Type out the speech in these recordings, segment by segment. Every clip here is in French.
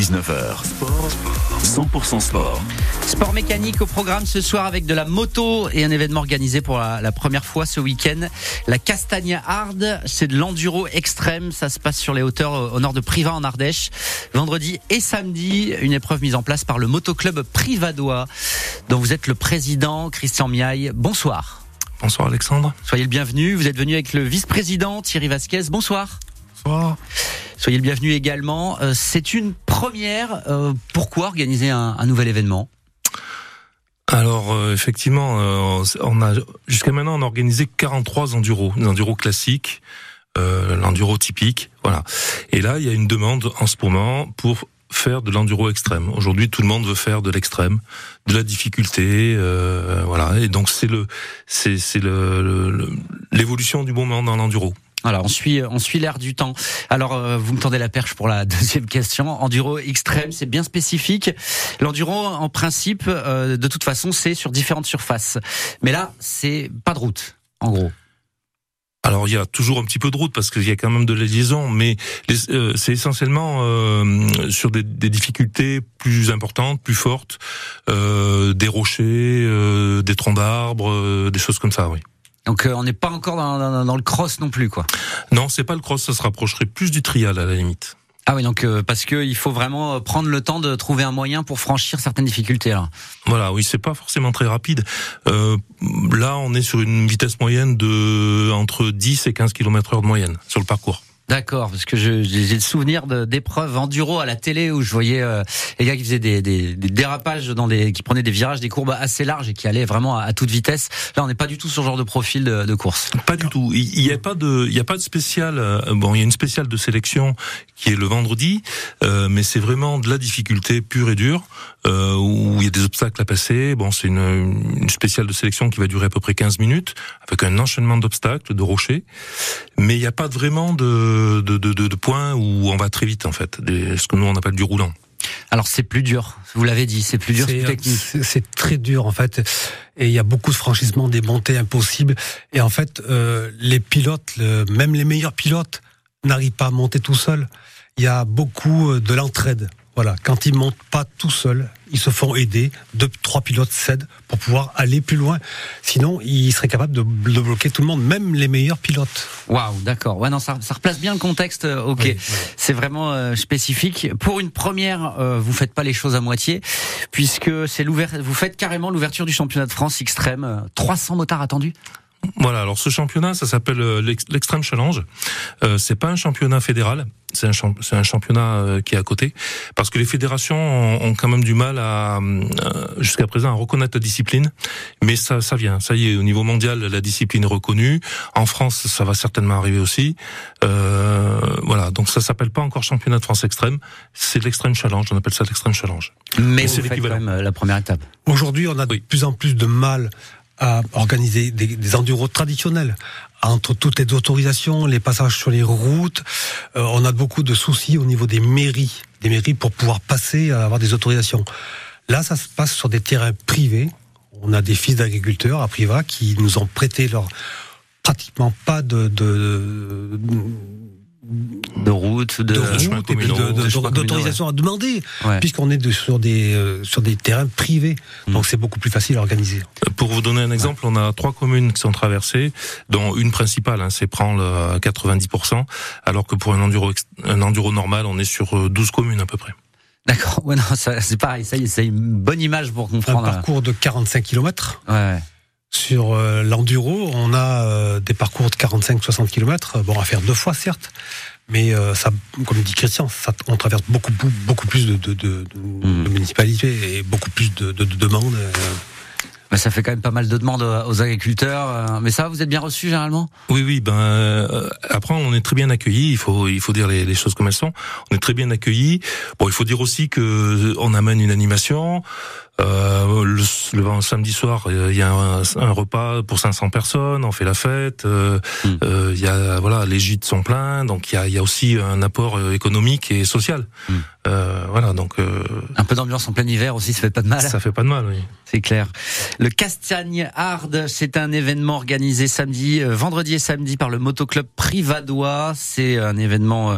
19h, sport, 100% sport. Sport mécanique au programme ce soir avec de la moto et un événement organisé pour la, la première fois ce week-end. La Castagna Hard, c'est de l'enduro extrême. Ça se passe sur les hauteurs au nord de Privas en Ardèche. Vendredi et samedi, une épreuve mise en place par le motoclub Privadois, dont vous êtes le président, Christian Miaille. Bonsoir. Bonsoir Alexandre. Soyez le bienvenu. Vous êtes venu avec le vice-président Thierry Vasquez. Bonsoir. Bonsoir. Soyez le bienvenu également. Euh, c'est une première. Euh, pourquoi organiser un, un nouvel événement? Alors euh, effectivement, euh, on a jusqu'à maintenant on a organisé 43 enduros, des enduros classiques, euh, l'enduro typique, voilà. Et là, il y a une demande en ce moment pour faire de l'enduro extrême. Aujourd'hui, tout le monde veut faire de l'extrême, de la difficulté, voilà. Et donc c'est le, c'est c'est le- l'évolution du moment dans l'enduro. Alors on suit, on suit l'air du temps. Alors euh, vous me tendez la perche pour la deuxième question. Enduro extrême, c'est bien spécifique. L'enduro, en principe, euh, de toute façon, c'est sur différentes surfaces. Mais là, c'est pas de route, en gros. Alors il y a toujours un petit peu de route parce qu'il y a quand même de la liaison, mais euh, c'est essentiellement euh, sur des, des difficultés plus importantes, plus fortes, euh, des rochers, euh, des troncs d'arbres, euh, des choses comme ça. Oui. Donc euh, on n'est pas encore dans, dans- dans le cross non plus, quoi. Non, c'est pas le cross, ça se rapprocherait plus du trial à la limite. Ah oui, donc euh, parce que il faut vraiment euh, prendre le temps de trouver un moyen pour franchir certaines difficultés. Là. Voilà, oui, c'est pas forcément très rapide. Euh, là, on est sur une vitesse moyenne de entre 10 et 15 km heure de moyenne sur le parcours. D'accord, parce que j'ai le souvenir d'épreuves enduro à la télé où je voyais euh, les gars qui faisaient des, des, des dérapages dans des, qui prenaient des virages, des courbes assez larges et qui allaient vraiment à, à toute vitesse. Là, on n'est pas du tout sur ce genre de profil de, de course. Pas du tout. Il n'y a pas de, il y a pas de spécial. euh, Bon, il y a une spéciale de sélection qui est le vendredi, euh, mais c'est vraiment de la difficulté pure et dure euh, où il y a des obstacles à passer. Bon, c'est une, une spéciale de sélection qui va durer à peu près 15 minutes avec un enchaînement d'obstacles, de rochers, mais il n'y a pas vraiment de, de, de, de, de points où on va très vite en fait, des, ce que nous on appelle du roulant. Alors c'est plus dur, vous l'avez dit, c'est plus dur, c'est technique. Très dur en fait, et il y a beaucoup de franchissements, des montées impossibles. Et en fait, euh, les pilotes, le- même les meilleurs pilotes, n'arrivent pas à monter tout seuls. Il y a beaucoup euh, de l'entraide. Voilà, quand ils montent pas tout seuls, ils se font aider. Deux, trois pilotes s'aident pour pouvoir aller plus loin. Sinon, ils seraient capables de, de bloquer tout le monde, même les meilleurs pilotes. Waouh, d'accord. Ouais, non, ça, ça replace bien le contexte. euh, Ok, Oui, c'est vraiment euh, spécifique. Pour une première, euh, vous faites pas les choses à moitié, puisque c'est l'ouvert. Vous faites carrément l'ouverture du championnat de France extrême. euh, 300 motards attendus. Voilà, alors ce championnat, ça s'appelle euh, l'ex- l'Extreme Challenge. Euh, c'est pas un championnat fédéral, c'est un, champ- c'est un championnat euh, qui est à côté, parce que les fédérations ont, ont quand même du mal à, euh, jusqu'à présent, à reconnaître la discipline, mais ça, ça vient, ça y est, au niveau mondial, la discipline est reconnue. En France, ça va certainement arriver aussi. Euh, voilà, donc ça s'appelle pas encore championnat de France extrême, c'est l'Extreme Challenge, on appelle ça l'Extreme Challenge. Mais c'est quand l'équivalent. même la première étape. Aujourd'hui, on a de Oui. plus en plus de mal à organiser des, des enduros traditionnels. Entre toutes les autorisations, les passages sur les routes, euh, on a beaucoup de soucis au niveau des mairies, des mairies pour pouvoir passer à avoir des autorisations. Là, ça se passe sur des terrains privés. On a des fils d'agriculteurs à Priva qui nous ont prêté leur pratiquement pas de, de, De route, de. Euh, route et puis de- d'autorisation à demander, Ouais. puisqu'on est de- sur des euh, sur des terrains privés, Mm. donc c'est beaucoup plus facile à organiser. Pour vous donner un exemple, on a trois communes qui sont traversées, dont une principale, hein, c'est Pranle à 90%, alors que pour un enduro, un enduro normal, on est sur euh, 12 communes à peu près. D'accord. Ouais, non, ça, c'est pareil. Ça y est, c'est une bonne image pour Un comprendre. parcours de 45 km. Ouais, ouais. Sur euh, l'enduro, on a euh, des parcours de 45-60 km, bon à faire deux fois certes, mais euh, ça, comme dit Christian, ça, on traverse beaucoup beaucoup, plus de, de, de, de- Mm. de municipalités et beaucoup plus de, de- de demandes. euh. Bah, ça fait quand même pas mal de demandes aux agriculteurs. euh, Mais ça, va, vous êtes bien reçus généralement? Oui, oui. Ben euh, après, on est très bien accueillis. Il faut, il faut dire les, les choses comme elles sont. On est très bien accueillis. Bon, il faut dire aussi que euh, on amène une animation. Euh, le, le samedi soir, euh, il y a un, un repas pour 500 personnes. On fait la fête. euh, Mm. euh, Il y a voilà, les gîtes sont pleins. Donc il y a, y a aussi un apport euh, économique et social. Mm. Euh, voilà. Donc euh, Un peu d'ambiance en plein hiver aussi, ça fait pas de mal. Ça fait pas de mal, oui. C'est clair. Le Castagne Hard, c'est un événement organisé samedi, vendredi et samedi par le motoclub Privadois. C'est un événement euh,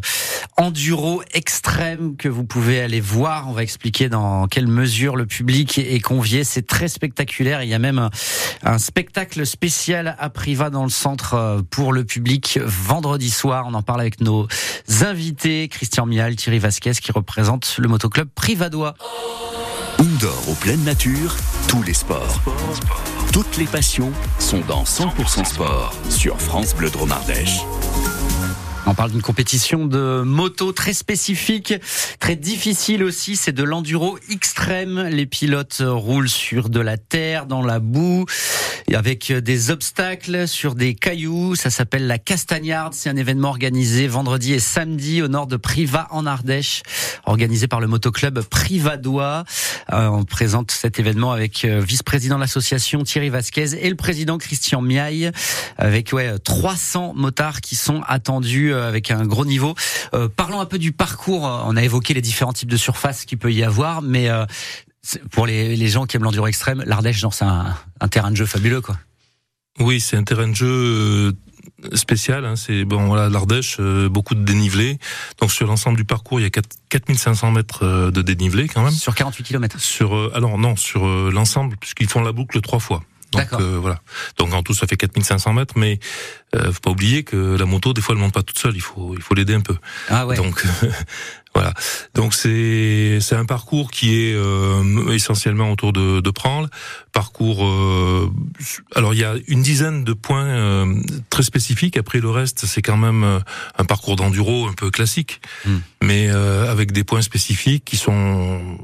enduro extrême que vous pouvez aller voir. On va expliquer dans quelle mesure le public est convié. C'est très spectaculaire. Il y a même un, spectacle spécial à Priva dans le centre euh, pour le public vendredi soir. On en parle avec nos invités, Christian Mial, Thierry Vasquez qui représente le motoclub Privadois. Ondor aux pleine nature, tous les sports. Toutes les passions sont dans 100% sport sur France Bleu Dromardèche. On parle d'une compétition de moto très spécifique, très difficile aussi. C'est de l'enduro extrême. Les pilotes roulent sur de la terre, dans la boue, avec des obstacles, sur des cailloux. Ça s'appelle la Castagnarde. C'est un événement organisé vendredi et samedi au nord de Privas en Ardèche, organisé par le motoclub Privadois. Euh, on présente cet événement avec euh, vice-président de l'association Thierry Vasquez et le président Christian Miaille, avec ouais 300 motards qui sont attendus euh, avec un gros niveau. Euh, parlons un peu du parcours. On a évoqué les différents types de surfaces qu'il peut y avoir, mais euh, pour les, gens qui aiment l'enduro extrême, l'Ardèche, c'est un, terrain de jeu fabuleux, quoi. Oui, c'est un terrain de jeu spécial. Hein. c'est bon, voilà, l'Ardèche, beaucoup de dénivelé. Donc sur l'ensemble du parcours, il y a 4, 4500 mètres de dénivelé quand même. Sur 48 km. Sur alors non, sur l'ensemble, puisqu'ils font la boucle trois fois. Donc euh, voilà. Donc en tout ça fait 4500 mètres, mais euh, faut pas oublier que la moto des fois elle monte pas toute seule, il faut il faut l'aider un peu. Ah ouais. Donc voilà. Donc c'est c'est un parcours qui est euh, essentiellement autour de de Pranle. Parcours. Euh, alors il y a une dizaine de points euh, très spécifiques. Après le reste c'est quand même un parcours d'enduro un peu classique, hmm. mais avec des points spécifiques qui sont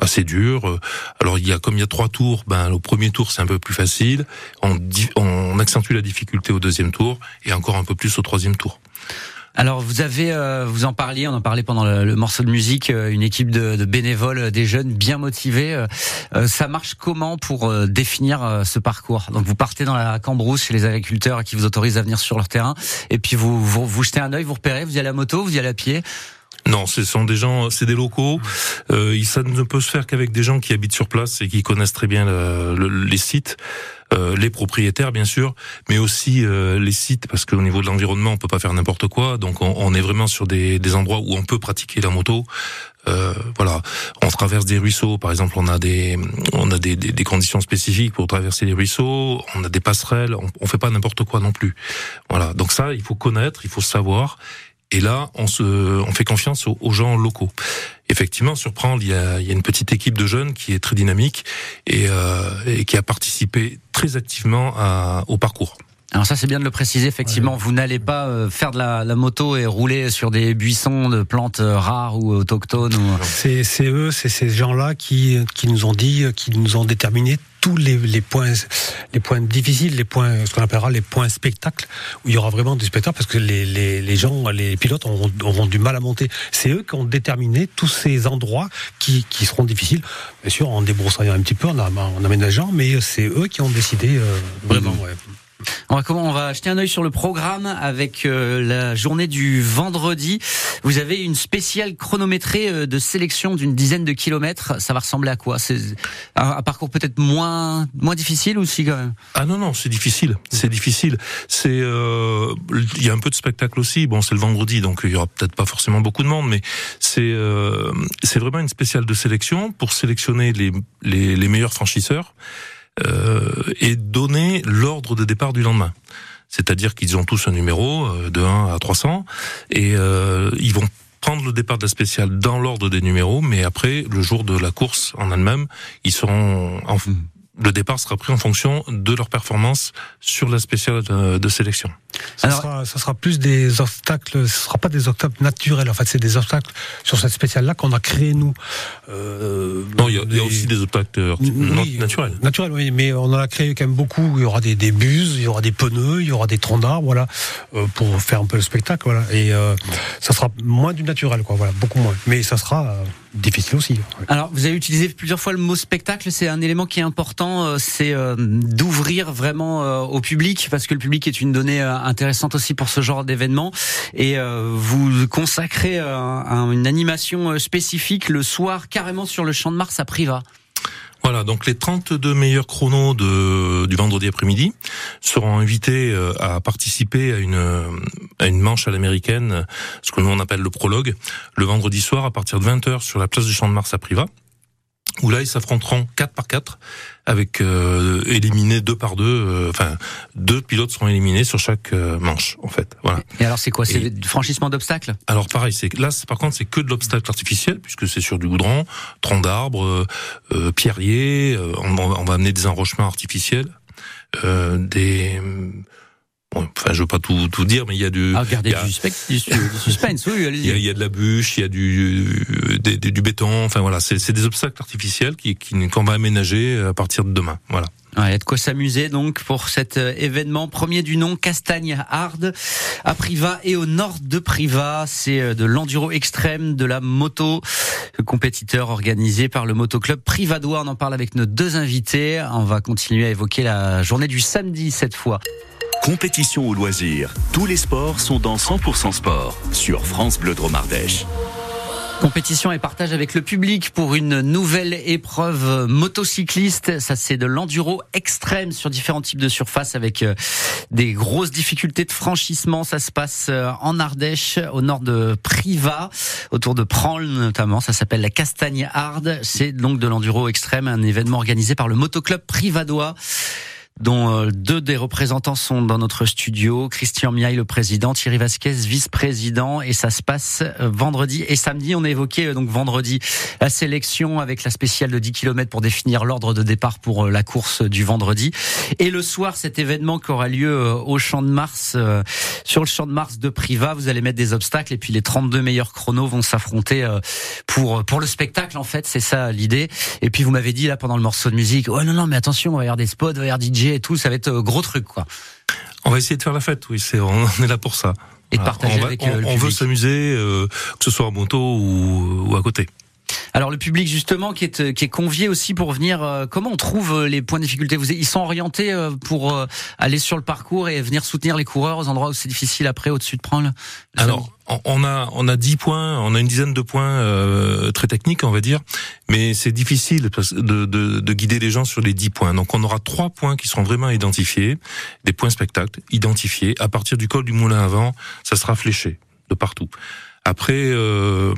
assez dur. Alors il y a comme il y a trois tours, ben au premier tour c'est un peu plus facile. On, on accentue la difficulté au deuxième tour et encore un peu plus au troisième tour. Alors vous avez, euh, vous en parliez, on en parlait pendant le, morceau de musique, euh, une équipe de, de, bénévoles, euh, des jeunes bien motivés. ça marche comment pour définir ce parcours? Donc vous partez dans la cambrousse chez les agriculteurs qui vous autorisent à venir sur leur terrain, et puis vous vous, vous jetez un œil, vous repérez, vous y allez à moto, vous y allez à pied. Non, ce sont des gens, c'est des locaux. Euh, ça ne peut se faire qu'avec des gens qui habitent sur place et qui connaissent très bien les sites. Euh, les propriétaires bien sûr, mais aussi euh, les sites parce qu'au niveau de l'environnement on peut pas faire n'importe quoi, donc on, est vraiment sur des, endroits où on peut pratiquer la moto. Euh, voilà, on traverse des ruisseaux, par exemple, on a des on a des, des, des, conditions spécifiques pour traverser les ruisseaux, on a des passerelles, on, on fait pas n'importe quoi non plus. Voilà, donc ça il faut connaître, il faut savoir, et là, on, se, on fait confiance aux, gens locaux. Effectivement, sur Prand, il y, a, une petite équipe de jeunes qui est très dynamique et, euh, qui a participé très activement au parcours. Alors ça c'est bien de le préciser effectivement, vous n'allez pas euh, faire de la, la, moto et rouler sur des buissons de plantes euh, rares ou autochtones. Ou... C'est eux, c'est ces gens-là qui, qui nous ont dit, qui nous ont déterminé tous les, les, points, les points difficiles, les points, ce qu'on appellera les points spectacles, où il y aura vraiment du spectacle parce que les, les, les gens, les pilotes auront, auront, du mal à monter. C'est eux qui ont déterminé tous ces endroits qui, qui seront difficiles, bien sûr en débroussaillant un petit peu, en, en aménageant, mais c'est eux qui ont décidé euh, vraiment. Mmh. Ouais. On va, comment, on va jeter un œil sur le programme avec euh, la journée du vendredi. Vous avez une spéciale chronométrée euh, de sélection d'une dizaine de kilomètres. Ça va ressembler à quoi? C'est un, parcours peut-être moins moins difficile aussi quand même? Ah non non, c'est difficile. C'est difficile. C'est euh, il y a un peu de spectacle aussi. Bon, c'est le vendredi, donc il y aura peut-être pas forcément beaucoup de monde, mais c'est c'est vraiment une spéciale de sélection pour sélectionner les, les, les meilleurs franchisseurs euh, et donner l'ordre de départ du lendemain. C'est-à-dire qu'ils ont tous un numéro euh, de 1 à 300 et euh, ils vont prendre le départ de la spéciale dans l'ordre des numéros, mais après, le jour de la course en elle-même, ils seront en, mmh le départ sera pris en fonction de leur performance sur la spéciale de, sélection. Ça, sera, ça sera plus des obstacles, ce sera pas des obstacles naturels, en fait, c'est des obstacles sur cette spéciale-là qu'on a créé nous. Euh, non, il y, a aussi des obstacles naturels. Naturels, oui, mais on en a créé quand même beaucoup. Il y aura des, des buses, il y aura des pneus, il y aura des troncs d'arbres, voilà, euh, pour faire un peu le spectacle, voilà. Et euh, ça sera moins du naturel, quoi, voilà, beaucoup moins. Mais ça sera Alors, vous avez utilisé plusieurs fois le mot spectacle. C'est un élément qui est important, euh, c'est euh, d'ouvrir vraiment euh, au public, parce que le public est une donnée intéressante aussi pour ce genre d'événement. Et vous consacrez une animation spécifique le soir, carrément sur le champ de Mars à Privas. Voilà, donc les 32 meilleurs chronos de, du vendredi après-midi seront invités euh, à participer à une, manche à l'américaine, ce que nous on appelle le prologue, le vendredi soir à partir de 20h sur la place du Champ de Mars à Privas où là ils s'affronteront 4 par 4 avec euh, éliminés deux par deux euh, enfin deux pilotes seront éliminés sur chaque euh, manche en fait. Voilà. Et alors c'est quoi? C'est du franchissement d'obstacles? Alors pareil c'est là par contre c'est que de l'obstacle artificiel puisque c'est sur du goudron tronc d'arbre euh, pierrier on, on, va amener des enrochements artificiels des enfin, je veux pas tout, tout dire, mais il y a du. Ah, du, suspense, oui, allez-y. Il, y, a de la bûche, il y a du, du, du béton, enfin voilà, c'est des obstacles artificiels qui, qu'on va aménager à partir de demain. Voilà. Ouais, il y a de quoi s'amuser donc pour cet euh, événement premier du nom Castagne Hard à Privas et au nord de Privas. C'est euh, de l'enduro extrême, de la moto, compétiteur organisé par le motoclub Privadois. On en parle avec nos deux invités. On va continuer à évoquer la journée du samedi cette fois. Compétition ou loisirs, tous les sports sont dans 100% sport sur France Bleu Dromardèche. Compétition et partage avec le public pour une nouvelle épreuve motocycliste. Ça, c'est de l'enduro extrême sur différents types de surfaces avec euh, des grosses difficultés de franchissement. Ça se passe euh, en Ardèche, au nord de Privas, autour de Pranl notamment. Ça s'appelle la Castagne Hard. C'est donc de l'enduro extrême, un événement organisé par le motoclub privadois dont euh, deux des représentants sont dans notre studio. Christian Miaille, le président, Thierry Vasquez, vice-président, et ça se passe euh, vendredi et samedi. On a évoqué euh, donc vendredi la sélection avec la spéciale de 10 km pour définir l'ordre de départ pour la course du vendredi. Et le soir, cet événement qui aura lieu au Champ de Mars, sur le Champ de Mars de Privas, vous allez mettre des obstacles et puis les 32 meilleurs chronos vont s'affronter pour pour le spectacle en fait, c'est ça l'idée. Et puis vous m'avez dit là pendant le morceau de musique, oh non non mais attention, on va y avoir des spots, on va y avoir DJ et tout, ça va être euh, gros truc quoi. On va essayer de faire la fête, oui, c'est on est là pour ça. Et de partager on avec euh, on, veut s'amuser, euh, que ce soit en moto ou, ou à côté. Alors le public justement qui est qui est convié aussi pour venir. comment on trouve les points de difficulté? Vous ils sont orientés pour aller sur le parcours et venir soutenir les coureurs aux endroits où c'est difficile après au-dessus de prendre. Alors on a on a dix points, on a une dizaine de points euh, très techniques, on va dire, mais c'est difficile de, de, de, guider les gens sur les dix points. Donc on aura trois points qui seront vraiment identifiés, des points spectacles identifiés. À partir du col du Moulin avant, ça sera fléché de partout. Après, euh,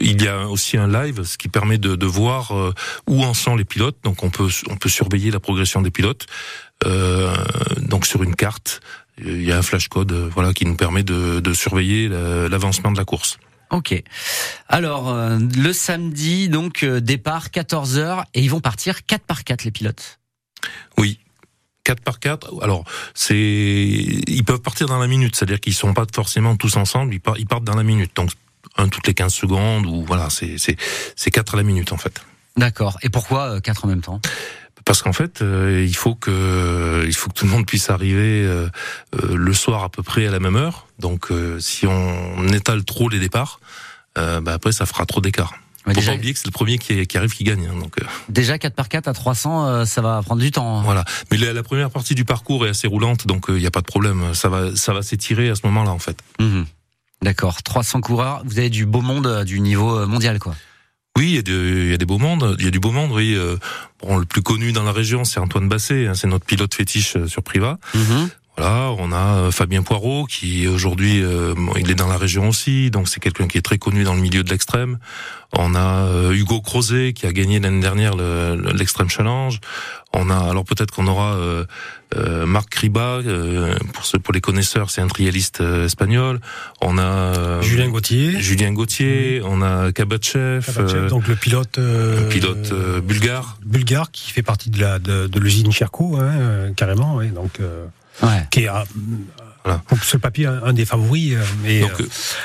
il y a aussi un live, ce qui permet de, de voir euh, où en sont les pilotes. Donc on peut on peut surveiller la progression des pilotes. Euh, donc sur une carte il y a un flash code euh, voilà qui nous permet de, de surveiller l'avancement de la course. Ok. Alors euh, le samedi donc euh, départ 14 h et ils vont partir 4 par 4 les pilotes. Oui. 4 par 4. Alors, c'est ils peuvent partir dans la minute, c'est-à-dire qu'ils sont pas forcément tous ensemble, ils, partent, ils partent dans la minute. Donc un toutes les 15 secondes ou voilà, c'est c'est c'est 4 à la minute en fait. D'accord. Et pourquoi 4 en même temps? Parce qu'en fait, euh, il faut que il faut que tout le monde puisse arriver euh, euh, le soir à peu près à la même heure. Donc, si on étale trop les départs, bah après ça fera trop d'écart. Ouais, Faut pas oublier que c'est le premier qui, qui, arrive qui gagne. Hein, donc déjà 4 par 4 à 300, ça va prendre du temps. Hein. Voilà. Mais la, la, première partie du parcours est assez roulante, donc il n'y a pas de problème. Ça va ça va s'étirer à ce moment-là en fait. Mmh. D'accord. 300 coureurs. Vous avez du beau monde du niveau mondial quoi. Oui, il y, a il y, a des beaux mondes. Il y a du beau monde, oui. Euh, bon, le plus connu dans la région, c'est Antoine Basset. Hein, c'est notre pilote fétiche euh, sur Priva. Mhm. Voilà, on a euh, Fabien Poirot qui aujourd'hui il est dans la région aussi, donc c'est quelqu'un qui est très connu dans le milieu de l'extrême. On a Hugo Crozet qui a gagné l'année dernière l'extrême challenge. On a alors peut-être qu'on aura euh, euh, Marc Riba euh, pour ceux pour les connaisseurs, c'est un trialiste espagnol. On a Julien Gauthier, Julien Gauthier, on a Kabatchev, donc le pilote le pilote bulgare, bulgare qui fait partie de la de, de l'usine Cherco, hein, carrément, donc ouais. qui est voilà. sur le papier un, des favoris, mais donc,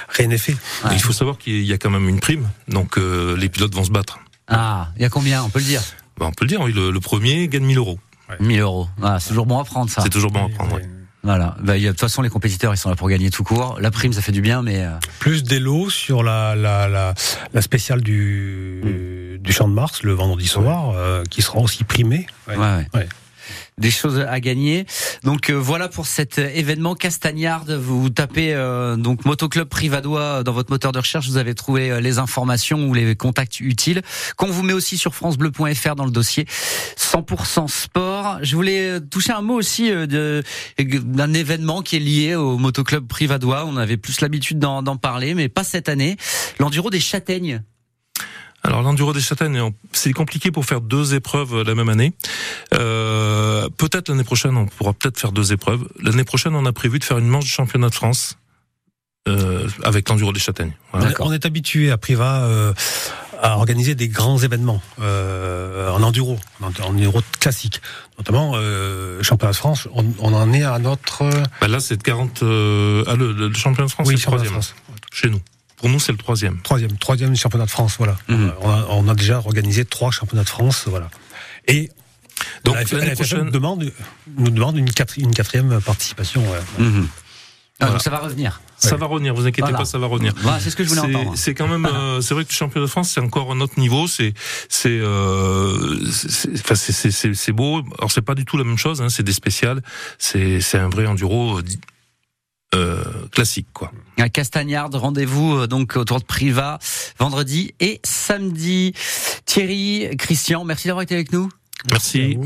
rien n'est fait. Il faut savoir qu'il y a quand même une prime, donc les pilotes vont se battre. Ah, il y a combien On peut le dire? Bah, on peut le dire, oui, le, premier gagne 1000 euros. Ouais. 1000 euros, ah, c'est toujours bon à prendre ça. C'est toujours bon à prendre, oui. Voilà. Bah, de toute façon, les compétiteurs, ils sont là pour gagner tout court. La prime, ça fait du bien, mais plus des lots sur la la la, la spéciale du mm. du Champ de Mars le vendredi soir, qui sera aussi primée. Ouais. ouais. Des choses à gagner. Donc euh, voilà pour cet événement Castagnard. Vous tapez euh, donc Motoclub Privadois dans votre moteur de recherche, vous avez trouvé euh, les informations ou les contacts utiles qu'on vous met aussi sur francebleu.fr dans le dossier 100% sport. Je voulais toucher un mot aussi d'un événement qui est lié au Motoclub Privadois. On avait plus l'habitude d'en parler, mais pas cette année. L'enduro des châtaignes alors l'enduro des châtaignes, c'est compliqué pour faire deux épreuves la même année. Euh, peut-être l'année prochaine, on pourra peut-être faire deux épreuves. L'année prochaine, on a prévu de faire une manche du championnat de France euh, avec l'enduro des châtaignes. On est habitué à Priva euh, à organiser des grands événements euh, en enduro, en enduro classique, notamment euh, championnat de France. On, on, en est à notre. Bah là, c'est 40. Euh, ah, le, le, championnat de France, oui, c'est le troisième chez nous. Pour nous, c'est le troisième. Troisième, troisième championnat de France, voilà. Mhm. On, a, déjà organisé trois championnats de France, voilà. Et donc l'année prochaine demande, nous demande une, quatrième participation. Mhm. Ah, donc ça va revenir. Ça va revenir, vous inquiétez pas, ça va revenir. c'est ce que je voulais entendre. C'est quand même, euh, c'est vrai que le championnat de France, c'est encore un autre niveau. C'est, c'est, euh, c'est, beau. Alors c'est pas du tout la même chose. Hein, c'est des spéciales. C'est, c'est un vrai enduro euh, classique quoi. À Castagnard, rendez-vous euh, donc autour de Priva vendredi et samedi. Thierry, Christian, merci d'avoir été avec nous. Merci.